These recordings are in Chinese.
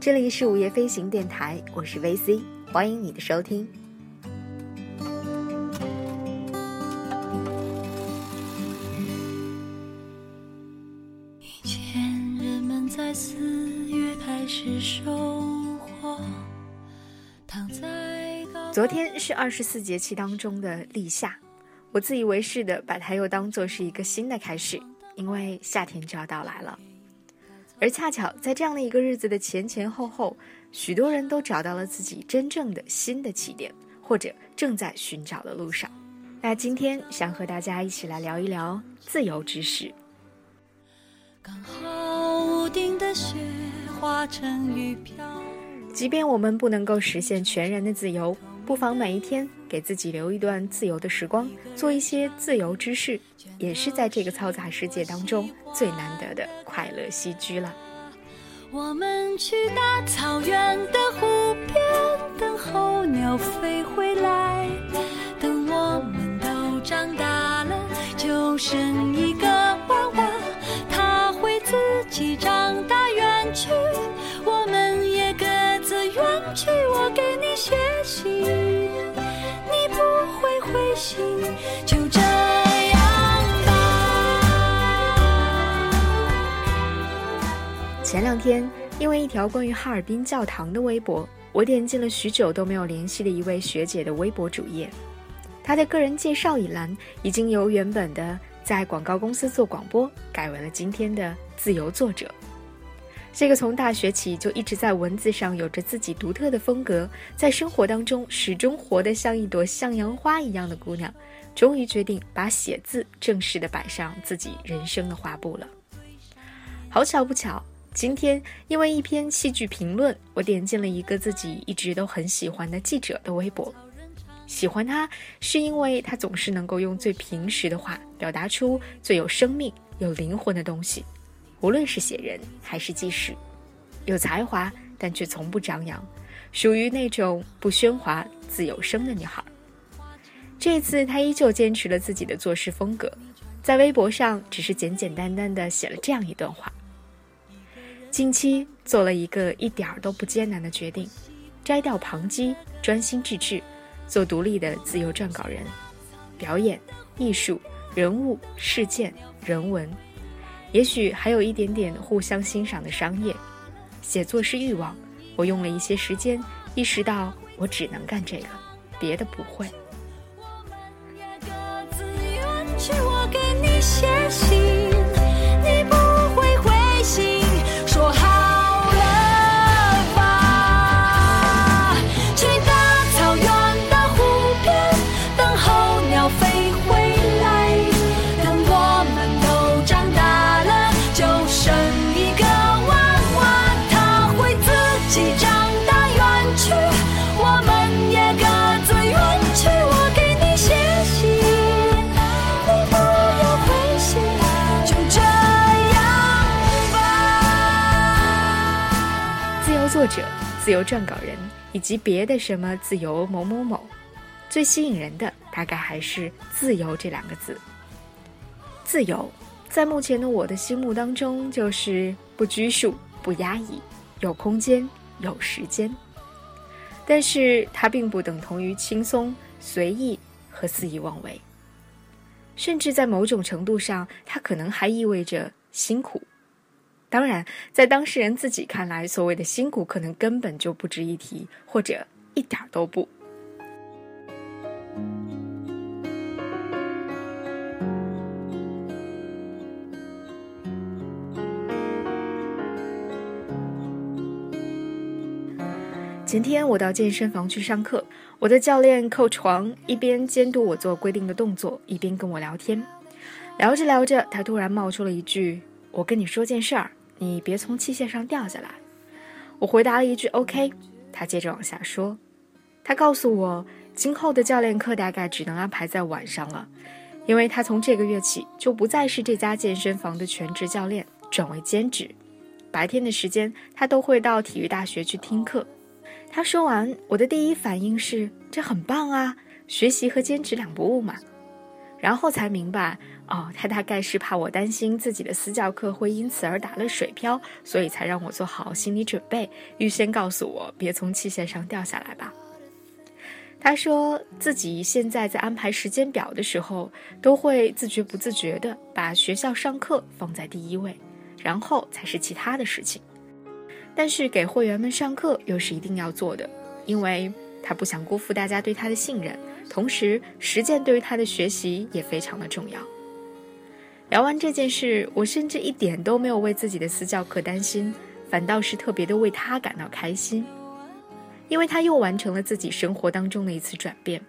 这里是午夜飞行电台，我是 VC，欢迎你的收听。以前人们在四月开始收获，躺在昨天是二十四节气当中的立夏，我自以为是的把它又当做是一个新的开始，因为夏天就要到来了。而恰巧在这样的一个日子的前前后后，许多人都找到了自己真正的新的起点，或者正在寻找的路上。那今天想和大家一起来聊一聊自由之事。刚好屋顶的雪化成雨飘。即便我们不能够实现全然的自由，不妨每一天给自己留一段自由的时光，做一些自由之事，也是在这个嘈杂世界当中最难得的快乐栖居了。我们去大草原的湖边，等候鸟飞回来。等我们都长大了，就生一前两天，因为一条关于哈尔滨教堂的微博，我点进了许久都没有联系的一位学姐的微博主页。她的个人介绍一栏已经由原本的在广告公司做广播，改为了今天的自由作者。这个从大学起就一直在文字上有着自己独特的风格，在生活当中始终活得像一朵向阳花一样的姑娘，终于决定把写字正式的摆上自己人生的画布了。好巧不巧，今天因为一篇戏剧评论，我点进了一个自己一直都很喜欢的记者的微博。喜欢他，是因为他总是能够用最平实的话表达出最有生命、有灵魂的东西。无论是写人还是记事，有才华但却从不张扬，属于那种不喧哗、自有声的女孩。这次她依旧坚持了自己的做事风格，在微博上只是简简单单的写了这样一段话：近期做了一个一点儿都不艰难的决定，摘掉旁击，专心致志，做独立的自由撰稿人，表演、艺术、人物、事件、人文。也许还有一点点互相欣赏的商业，写作是欲望。我用了一些时间，意识到我只能干这个，别的不会。我们也各自远去，我给你写者、自由撰稿人以及别的什么自由某某某，最吸引人的大概还是“自由”这两个字。自由，在目前的我的心目当中，就是不拘束、不压抑，有空间、有时间。但是它并不等同于轻松、随意和肆意妄为，甚至在某种程度上，它可能还意味着辛苦。当然，在当事人自己看来，所谓的辛苦可能根本就不值一提，或者一点都不。前天我到健身房去上课，我的教练 coach 黄一边监督我做规定的动作，一边跟我聊天。聊着聊着，他突然冒出了一句：“我跟你说件事儿，你别从器械上掉下来。”我回答了一句 “OK”，他接着往下说，他告诉我，今后的教练课大概只能安排在晚上了，因为他从这个月起就不再是这家健身房的全职教练，转为兼职。白天的时间，他都会到体育大学去听课。他说完，我的第一反应是这很棒啊，学习和兼职两不误嘛。然后才明白，哦，他大概是怕我担心自己的私教课会因此而打了水漂，所以才让我做好心理准备，预先告诉我别从器械上掉下来吧。他说自己现在在安排时间表的时候，都会自觉不自觉地把学校上课放在第一位，然后才是其他的事情。但是给会员们上课又是一定要做的，因为他不想辜负大家对他的信任，同时实践对于他的学习也非常的重要。聊完这件事，我甚至一点都没有为自己的私教课担心，反倒是特别的为他感到开心，因为他又完成了自己生活当中的一次转变，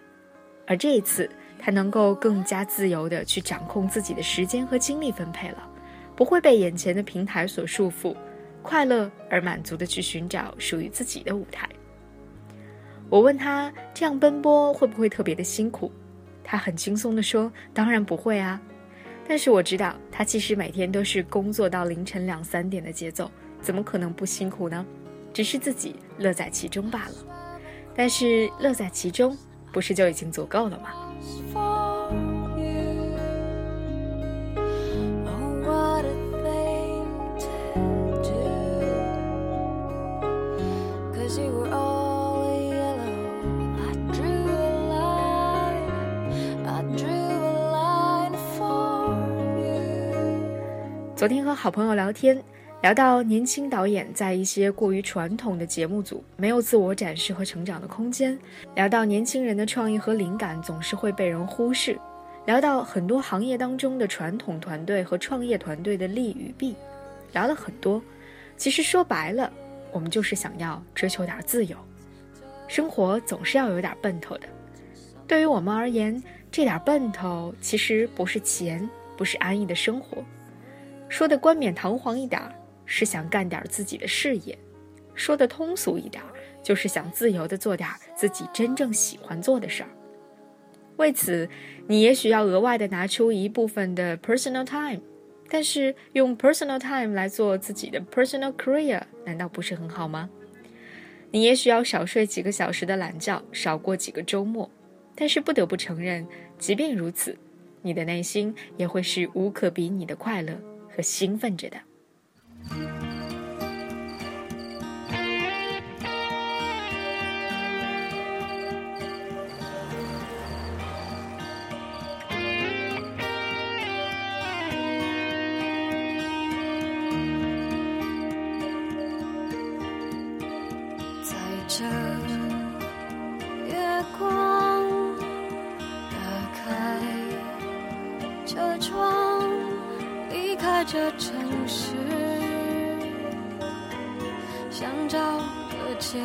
而这一次他能够更加自由的去掌控自己的时间和精力分配了，不会被眼前的平台所束缚，快乐而满足的去寻找属于自己的舞台。我问他这样奔波会不会特别的辛苦，他很轻松地说：“当然不会啊。”但是我知道，他其实每天都是工作到凌晨两三点的节奏，怎么可能不辛苦呢？只是自己乐在其中罢了。但是乐在其中，不是就已经足够了吗？昨天和好朋友聊天，聊到年轻导演在一些过于传统的节目组没有自我展示和成长的空间，聊到年轻人的创意和灵感总是会被人忽视，聊到很多行业当中的传统团队和创业团队的利与弊，聊了很多。其实说白了，我们就是想要追求点自由，生活总是要有点奔头的。对于我们而言，这点奔头其实不是钱，不是安逸的生活。说的冠冕堂皇一点儿，是想干点自己的事业；说的通俗一点儿，就是想自由的做点自己真正喜欢做的事儿。为此，你也许要额外的拿出一部分的 personal time，但是用 personal time 来做自己的 personal career，难道不是很好吗？你也许要少睡几个小时的懒觉，少过几个周末，但是不得不承认，即便如此，你的内心也会是无可比拟的快乐。和兴奋着的。在这月光，打开车窗，这城市，想找个解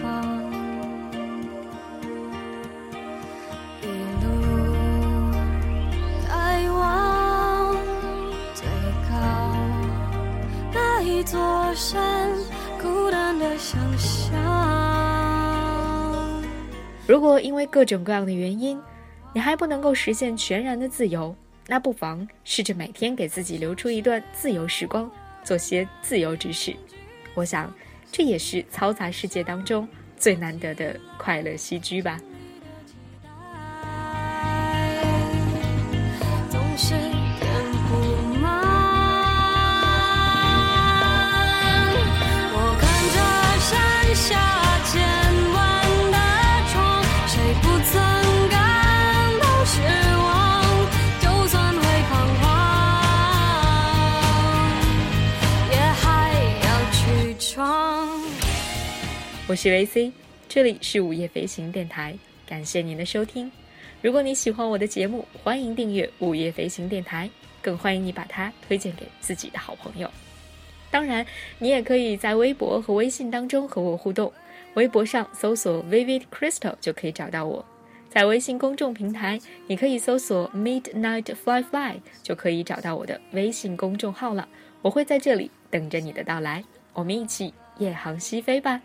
放。一路开往最高那一座山，孤单的想象。如果因为各种各样的原因，你还不能够实现全然的自由，那不妨试着每天给自己留出一段自由时光，做些自由之事。我想，这也是嘈杂世界当中最难得的快乐栖居吧。我是 VC，这里是午夜飞行电台，感谢您的收听。如果你喜欢我的节目，欢迎订阅午夜飞行电台，更欢迎你把它推荐给自己的好朋友。当然，你也可以在微博和微信当中和我互动。微博上搜索 Vivid Crystal 就可以找到我，在微信公众平台，你可以搜索 Midnight Fly Fly 就可以找到我的微信公众号了。我会在这里等着你的到来，我们一起夜航西飞吧。